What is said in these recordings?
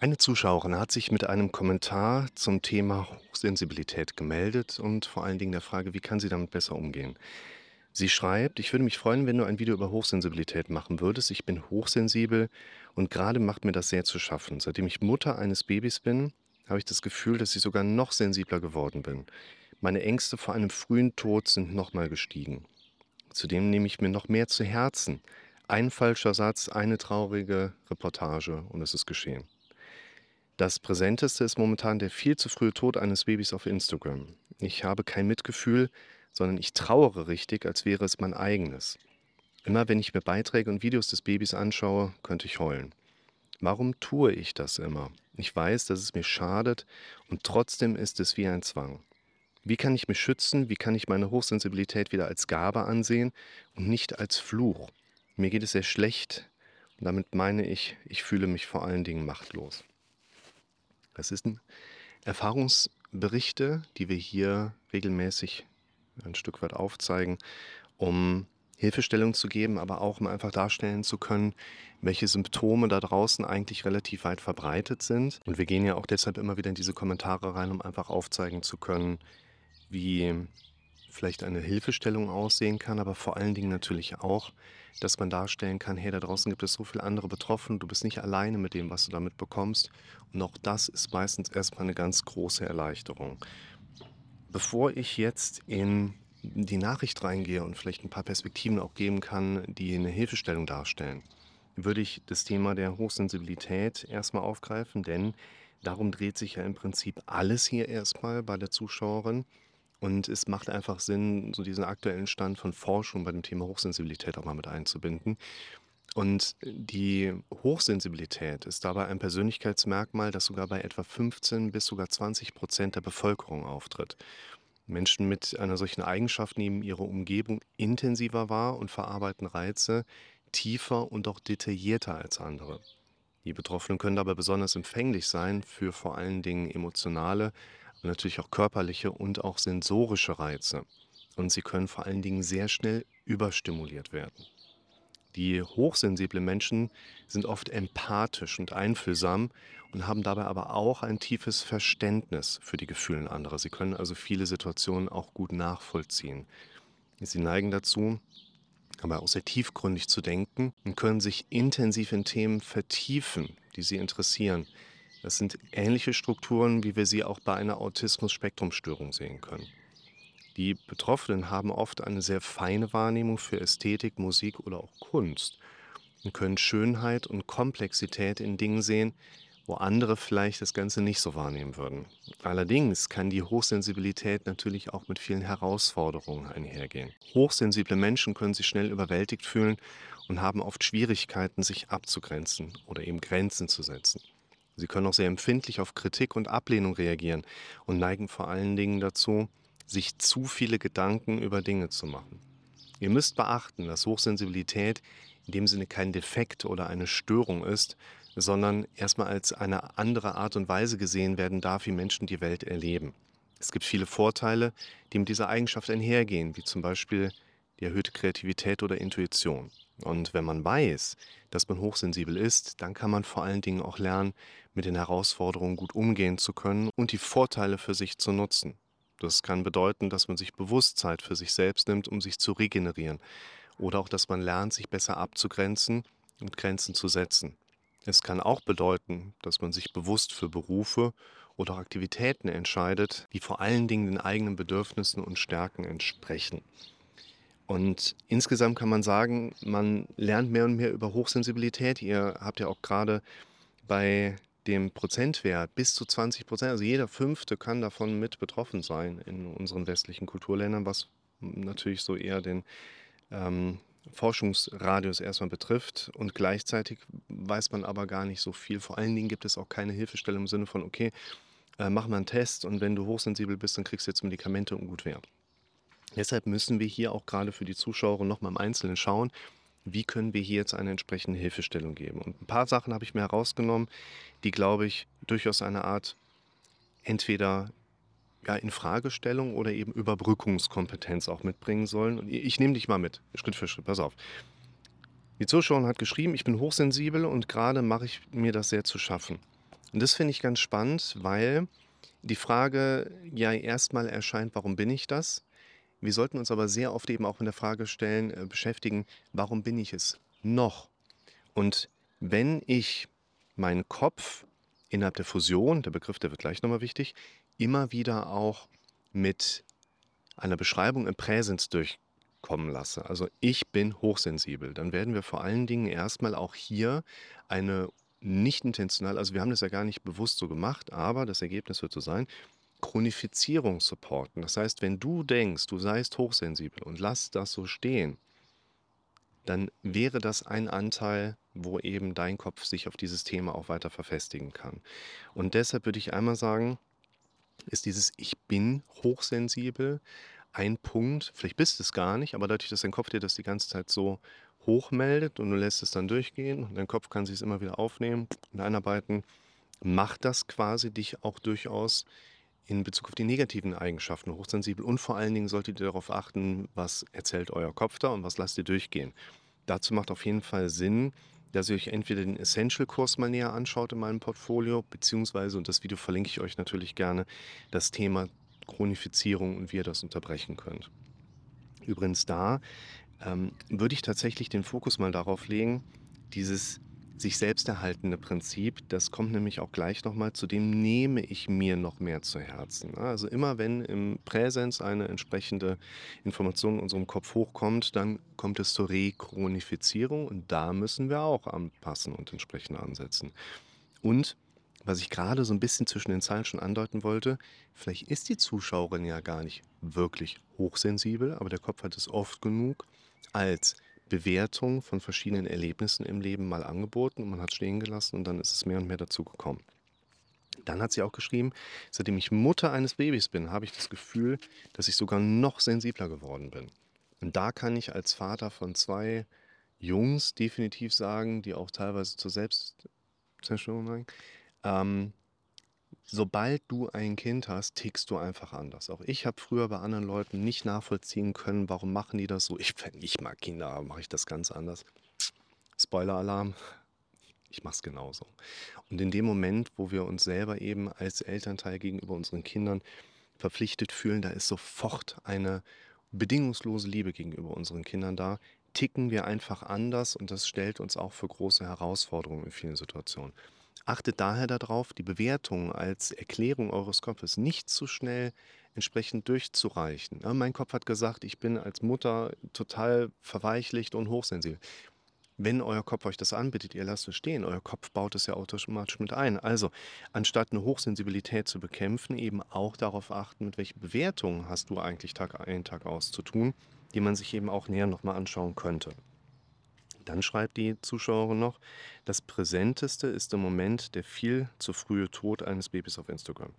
Eine Zuschauerin hat sich mit einem Kommentar zum Thema Hochsensibilität gemeldet und vor allen Dingen der Frage, wie kann sie damit besser umgehen? Sie schreibt, ich würde mich freuen, wenn du ein Video über Hochsensibilität machen würdest. Ich bin hochsensibel und gerade macht mir das sehr zu schaffen. Seitdem ich Mutter eines Babys bin, habe ich das Gefühl, dass ich sogar noch sensibler geworden bin. Meine Ängste vor einem frühen Tod sind nochmal gestiegen. Zudem nehme ich mir noch mehr zu Herzen. Ein falscher Satz, eine traurige Reportage und es ist geschehen. Das Präsenteste ist momentan der viel zu frühe Tod eines Babys auf Instagram. Ich habe kein Mitgefühl, sondern ich trauere richtig, als wäre es mein eigenes. Immer wenn ich mir Beiträge und Videos des Babys anschaue, könnte ich heulen. Warum tue ich das immer? Ich weiß, dass es mir schadet und trotzdem ist es wie ein Zwang. Wie kann ich mich schützen? Wie kann ich meine Hochsensibilität wieder als Gabe ansehen und nicht als Fluch? Mir geht es sehr schlecht und damit meine ich, ich fühle mich vor allen Dingen machtlos. Das sind Erfahrungsberichte, die wir hier regelmäßig ein Stück weit aufzeigen, um Hilfestellung zu geben, aber auch um einfach darstellen zu können, welche Symptome da draußen eigentlich relativ weit verbreitet sind. Und wir gehen ja auch deshalb immer wieder in diese Kommentare rein, um einfach aufzeigen zu können, wie vielleicht eine Hilfestellung aussehen kann, aber vor allen Dingen natürlich auch, dass man darstellen kann, hey, da draußen gibt es so viele andere Betroffene, du bist nicht alleine mit dem, was du damit bekommst. Und auch das ist meistens erstmal eine ganz große Erleichterung. Bevor ich jetzt in die Nachricht reingehe und vielleicht ein paar Perspektiven auch geben kann, die eine Hilfestellung darstellen, würde ich das Thema der Hochsensibilität erstmal aufgreifen, denn darum dreht sich ja im Prinzip alles hier erstmal bei der Zuschauerin. Und es macht einfach Sinn, so diesen aktuellen Stand von Forschung bei dem Thema Hochsensibilität auch mal mit einzubinden. Und die Hochsensibilität ist dabei ein Persönlichkeitsmerkmal, das sogar bei etwa 15 bis sogar 20 Prozent der Bevölkerung auftritt. Menschen mit einer solchen Eigenschaft nehmen ihre Umgebung intensiver wahr und verarbeiten Reize tiefer und auch detaillierter als andere. Die Betroffenen können dabei besonders empfänglich sein für vor allen Dingen emotionale, natürlich auch körperliche und auch sensorische Reize. Und sie können vor allen Dingen sehr schnell überstimuliert werden. Die hochsensiblen Menschen sind oft empathisch und einfühlsam und haben dabei aber auch ein tiefes Verständnis für die Gefühle anderer. Sie können also viele Situationen auch gut nachvollziehen. Sie neigen dazu, aber auch sehr tiefgründig zu denken und können sich intensiv in Themen vertiefen, die sie interessieren. Das sind ähnliche Strukturen, wie wir sie auch bei einer Autismus-Spektrum-Störung sehen können. Die Betroffenen haben oft eine sehr feine Wahrnehmung für Ästhetik, Musik oder auch Kunst und können Schönheit und Komplexität in Dingen sehen, wo andere vielleicht das Ganze nicht so wahrnehmen würden. Allerdings kann die Hochsensibilität natürlich auch mit vielen Herausforderungen einhergehen. Hochsensible Menschen können sich schnell überwältigt fühlen und haben oft Schwierigkeiten, sich abzugrenzen oder eben Grenzen zu setzen. Sie können auch sehr empfindlich auf Kritik und Ablehnung reagieren und neigen vor allen Dingen dazu, sich zu viele Gedanken über Dinge zu machen. Ihr müsst beachten, dass Hochsensibilität in dem Sinne kein Defekt oder eine Störung ist, sondern erstmal als eine andere Art und Weise gesehen werden darf, wie Menschen die Welt erleben. Es gibt viele Vorteile, die mit dieser Eigenschaft einhergehen, wie zum Beispiel die erhöhte Kreativität oder Intuition. Und wenn man weiß, dass man hochsensibel ist, dann kann man vor allen Dingen auch lernen, mit den Herausforderungen gut umgehen zu können und die Vorteile für sich zu nutzen. Das kann bedeuten, dass man sich bewusst Zeit für sich selbst nimmt, um sich zu regenerieren. Oder auch, dass man lernt, sich besser abzugrenzen und Grenzen zu setzen. Es kann auch bedeuten, dass man sich bewusst für Berufe oder Aktivitäten entscheidet, die vor allen Dingen den eigenen Bedürfnissen und Stärken entsprechen. Und insgesamt kann man sagen, man lernt mehr und mehr über Hochsensibilität. Ihr habt ja auch gerade bei dem Prozentwert bis zu 20 Prozent, also jeder Fünfte kann davon mit betroffen sein in unseren westlichen Kulturländern, was natürlich so eher den ähm, Forschungsradius erstmal betrifft. Und gleichzeitig weiß man aber gar nicht so viel. Vor allen Dingen gibt es auch keine Hilfestellung im Sinne von, okay, äh, mach mal einen Test und wenn du hochsensibel bist, dann kriegst du jetzt Medikamente und gut wäre. Deshalb müssen wir hier auch gerade für die Zuschauer nochmal im Einzelnen schauen, wie können wir hier jetzt eine entsprechende Hilfestellung geben. Und ein paar Sachen habe ich mir herausgenommen, die, glaube ich, durchaus eine Art entweder ja, Infragestellung oder eben Überbrückungskompetenz auch mitbringen sollen. Und ich nehme dich mal mit, Schritt für Schritt, pass auf. Die Zuschauerin hat geschrieben, ich bin hochsensibel und gerade mache ich mir das sehr zu schaffen. Und das finde ich ganz spannend, weil die Frage ja erstmal erscheint: „Warum bin ich das?“ Wir sollten uns aber sehr oft eben auch mit der Frage stellen äh, beschäftigen: „Warum bin ich es noch?“ Und wenn ich meinen Kopf innerhalb der Fusion der Begriff, der wird gleich noch mal wichtig, immer wieder auch mit einer Beschreibung im Präsens durchkommen lasse, also ich bin hochsensibel, dann werden wir vor allen Dingen erstmal auch hier eine nicht intentional also wir haben das ja gar nicht bewusst so gemacht, aber das Ergebnis wird so sein, Chronifizierung supporten. Das heißt, wenn du denkst, du seist hochsensibel und lass das so stehen dann wäre das ein Anteil, wo eben dein Kopf sich auf dieses Thema auch weiter verfestigen kann. Und deshalb würde ich einmal sagen, ist dieses „Ich bin hochsensibel“ ein Punkt vielleicht bist es gar nicht, aber dadurch, dass dein Kopf dir das die ganze Zeit so hochmeldet und du lässt es dann durchgehen und dein Kopf kann sich's immer wieder aufnehmen und einarbeiten, macht das quasi dich auch durchaus in Bezug auf die negativen Eigenschaften hochsensibel und vor allen Dingen solltet ihr darauf achten, was erzählt euer Kopf da und was lasst ihr durchgehen. Dazu macht auf jeden Fall Sinn, dass ihr euch entweder den Essential-Kurs mal näher anschaut in meinem Portfolio, beziehungsweise, und das Video verlinke ich euch natürlich gerne, das Thema Chronifizierung und wie ihr das unterbrechen könnt. Übrigens da, ähm, würde ich tatsächlich den Fokus mal darauf legen, dieses sich selbst erhaltende Prinzip, das kommt nämlich auch gleich noch mal, zu dem nehme ich mir noch mehr zu Herzen, ne? Also immer wenn im Präsens eine entsprechende Information in unserem Kopf hochkommt, dann kommt es zur Rechronifizierung und da müssen wir auch anpassen und entsprechend ansetzen. Und was ich grade so 'n bisschen zwischen den Zeilen schon andeuten wollte, vielleicht ist die Zuschauerin ja gar nicht wirklich hochsensibel, aber der Kopf hat es oft genug als Bewertung von verschiedenen Erlebnissen im Leben mal angeboten und man hat's stehen gelassen und dann ist es mehr und mehr dazu gekommen. Dann hat sie auch geschrieben: „Seitdem ich Mutter eines Babys bin, habe ich das Gefühl, dass ich sogar noch sensibler geworden bin.“ Und da kann ich als Vater von 2 Jungs definitiv sagen, die auch teilweise zur Selbstzerstörung neigen, ähm, sobald du ein Kind hast, tickst du einfach anders. Auch ich habe früher bei anderen Leuten nicht nachvollziehen können, warum machen die das so? Ich wenn ich mal Kinder habe, mache ich das ganz anders. Spoiler-Alarm, ich mache es genauso. Und in dem Moment, wo wir uns selber eben als Elternteil gegenüber unseren Kindern verpflichtet fühlen, da ist sofort eine bedingungslose Liebe gegenüber unseren Kindern da, ticken wir einfach anders und das stellt uns auch für große Herausforderungen in vielen Situationen. Achtet daher da drauf, die Bewertung als Erklärung eures Kopfes nicht zu schnell entsprechend durchzureichen. „Ja, mein Kopf hat gesagt, ich bin als Mutter total verweichlicht und hochsensibel.“ Wenn euer Kopf euch das anbietet, ihr lasst es stehen, euer Kopf baut es ja automatisch mit ein. Also, anstatt 'ne Hochsensibilität zu bekämpfen, eben auch darauf achten, mit welchen Bewertungen hast du eigentlich Tag ein, Tag aus zu tun, die man sich eben auch näher noch mal anschauen könnte. Dann schreibt die Zuschauerin noch: „Das Präsenteste ist im Moment der viel zu frühe Tod eines Babys auf Instagram.“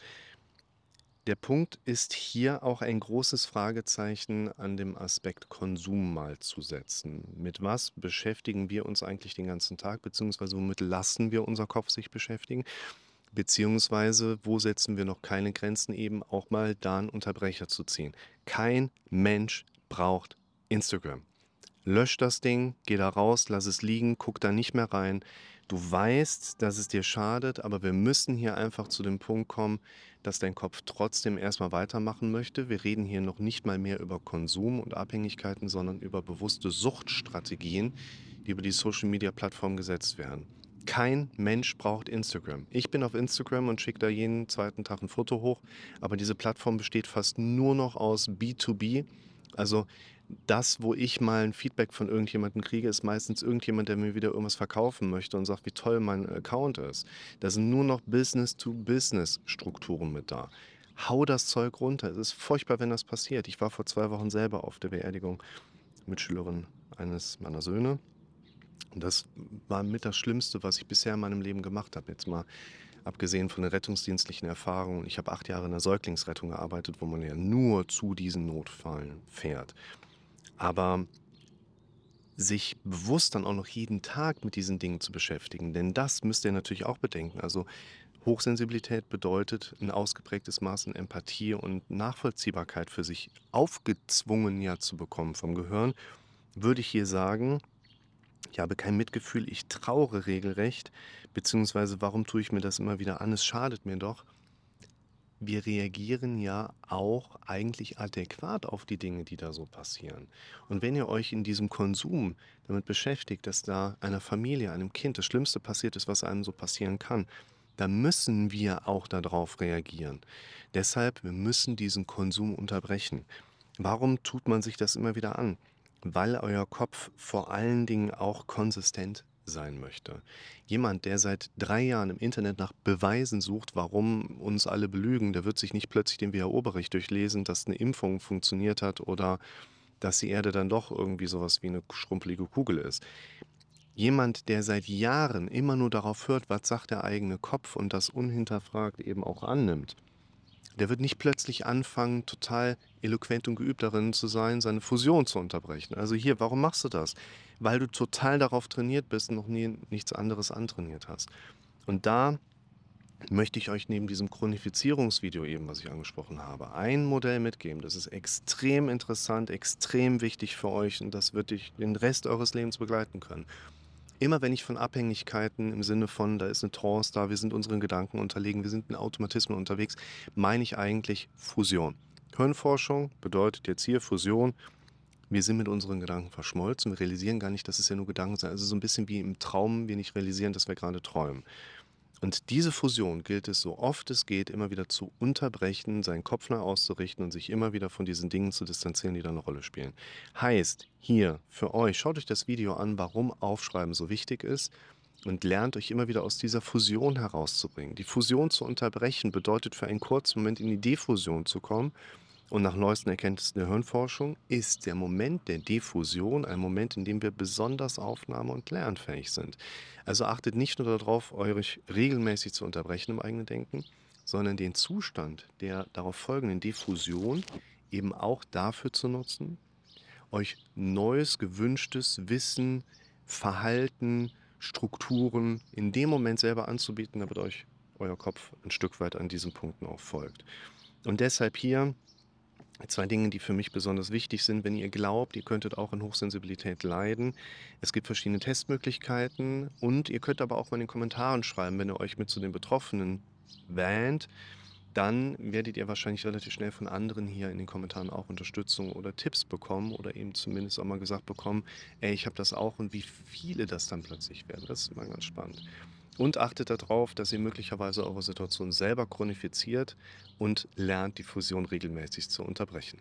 Der Punkt ist hier auch ein großes Fragezeichen an dem Aspekt Konsum mal zu setzen. Mit was beschäftigen wir uns eigentlich den ganzen Tag, beziehungsweise womit lassen wir unser Kopf sich beschäftigen? Beziehungsweise wo setzen wir noch keine Grenzen, eben auch mal da 'n Unterbrecher zu ziehen? Kein Mensch braucht Instagram. Lösch das Ding, geh da raus, lass es liegen, guck da nicht mehr rein. Du weißt, dass es dir schadet, aber wir müssen hier einfach zu dem Punkt kommen, dass dein Kopf trotzdem erst mal weitermachen möchte. Wir reden hier noch nicht mal mehr über Konsum und Abhängigkeiten, sondern über bewusste Suchtstrategien, die über die Social-Media-Plattformen gesetzt werden. Kein Mensch braucht Instagram. Ich bin auf Instagram und schicke da jeden 2. Tag 'n Foto hoch, aber diese Plattform besteht fast nur noch aus B2B. Also, das, wo ich mal 'n Feedback von irgendjemandem kriege, ist meistens irgendjemand, der mir wieder irgendwas verkaufen möchte und sagt, wie toll mein Account ist. Da sind nur noch Business-to-Business-Strukturen mit da. Hau das Zeug runter. Es ist furchtbar, wenn das passiert. Ich war vor 2 Wochen selber auf der Beerdigung Mitschülerin eines meiner Söhne. Und das war mit das Schlimmste, was ich bisher in meinem Leben gemacht habe. Jetzt mal abgesehen von den rettungsdienstlichen Erfahrungen. Ich habe 8 Jahre in der Säuglingsrettung gearbeitet, wo man ja nur zu diesen Notfällen fährt. Aber sich bewusst dann auch noch jeden Tag mit diesen Dingen zu beschäftigen, denn das müsst ihr natürlich auch bedenken. Also, Hochsensibilität bedeutet 'n ausgeprägtes Maß an Empathie und Nachvollziehbarkeit für sich aufgezwungen ja zu bekommen vom Gehirn, würde ich hier sagen Ich habe kein Mitgefühl, ich trauere regelrecht, beziehungsweise warum tue ich mir das immer wieder an? Es schadet mir doch. Wir reagieren ja auch eigentlich adäquat auf die Dinge, die da so passieren. Und wenn ihr euch in diesem Konsum damit beschäftigt, dass da einer Familie, einem Kind das Schlimmste passiert ist, was einem so passieren kann, dann müssen wir auch darauf reagieren. Deshalb, wir müssen diesen Konsum unterbrechen. Warum tut man sich das immer wieder an? Weil euer Kopf vor allen Dingen auch konsistent sein möchte. Jemand, der seit drei Jahren im Internet nach Beweisen sucht, warum uns alle belügen, der wird sich nicht plötzlich den WHO-Bericht durchlesen, dass eine Impfung funktioniert hat oder dass die Erde dann doch irgendwie sowas wie eine schrumpelige Kugel ist. Jemand, der seit Jahren immer nur darauf hört, was sagt der eigene Kopf und das unhinterfragt eben auch annimmt, der wird nicht plötzlich anfangen, total eloquent und geübt darin zu sein, seine Fusion zu unterbrechen. Also hier, warum machst du das? Weil du total darauf trainiert bist und noch nie nichts anderes antrainiert hast. Und da möchte ich euch neben diesem Chronifizierungsvideo eben, was ich angesprochen habe, ein Modell mitgeben. Das ist extrem interessant, extrem wichtig für euch und das wird dich den Rest eures Lebens begleiten können. Immer wenn ich von Abhängigkeiten im Sinne von, da ist eine Trance da, wir sind unseren Gedanken unterlegen, wir sind in Automatismen unterwegs, meine ich eigentlich Fusion. Hirnforschung bedeutet jetzt hier Fusion. Wir sind mit unseren Gedanken verschmolzen, wir realisieren gar nicht, dass es ja nur Gedanken sind. Also so ein bisschen wie im Traum, wir nicht realisieren, dass wir gerade träumen. Und diese Fusion gilt es so oft es geht immer wieder zu unterbrechen, seinen Kopf neu auszurichten und sich immer wieder von diesen Dingen zu distanzieren, die da eine Rolle spielen. Heißt, hier für euch, schaut euch das Video an, warum Aufschreiben so wichtig ist und lernt euch immer wieder aus dieser Fusion herauszubringen. Die Fusion zu unterbrechen bedeutet für einen kurzen Moment in die Diffusion zu kommen und nach neuesten Erkenntnissen der Hirnforschung ist der Moment der Diffusion ein Moment, in dem wir besonders aufnahme- und lernfähig sind. Also achtet nicht nur darauf, euch regelmäßig zu unterbrechen im eigenen Denken, sondern den Zustand der darauf folgenden Diffusion eben auch dafür zu nutzen, euch neues, gewünschtes Wissen, Verhalten, Strukturen in dem Moment selber anzubieten, damit euch euer Kopf ein Stück weit an diesen Punkten auch folgt. Und deshalb hier Zwei Dinge, die für mich besonders wichtig sind, wenn ihr glaubt, ihr könntet auch an Hochsensibilität leiden. Es gibt verschiedene Testmöglichkeiten und ihr könnt aber auch mal in den Kommentaren schreiben, wenn ihr euch mit zu den Betroffenen wähnt, dann werdet ihr wahrscheinlich relativ schnell von anderen hier in den Kommentaren auch Unterstützung oder Tipps bekommen oder eben zumindest auch mal gesagt bekommen, ey, ich habe das auch und wie viele das dann plötzlich werden. Das ist immer ganz spannend. Und achtet darauf, dass ihr möglicherweise eure Situation selber chronifiziert und lernt, die Fusion regelmäßig zu unterbrechen.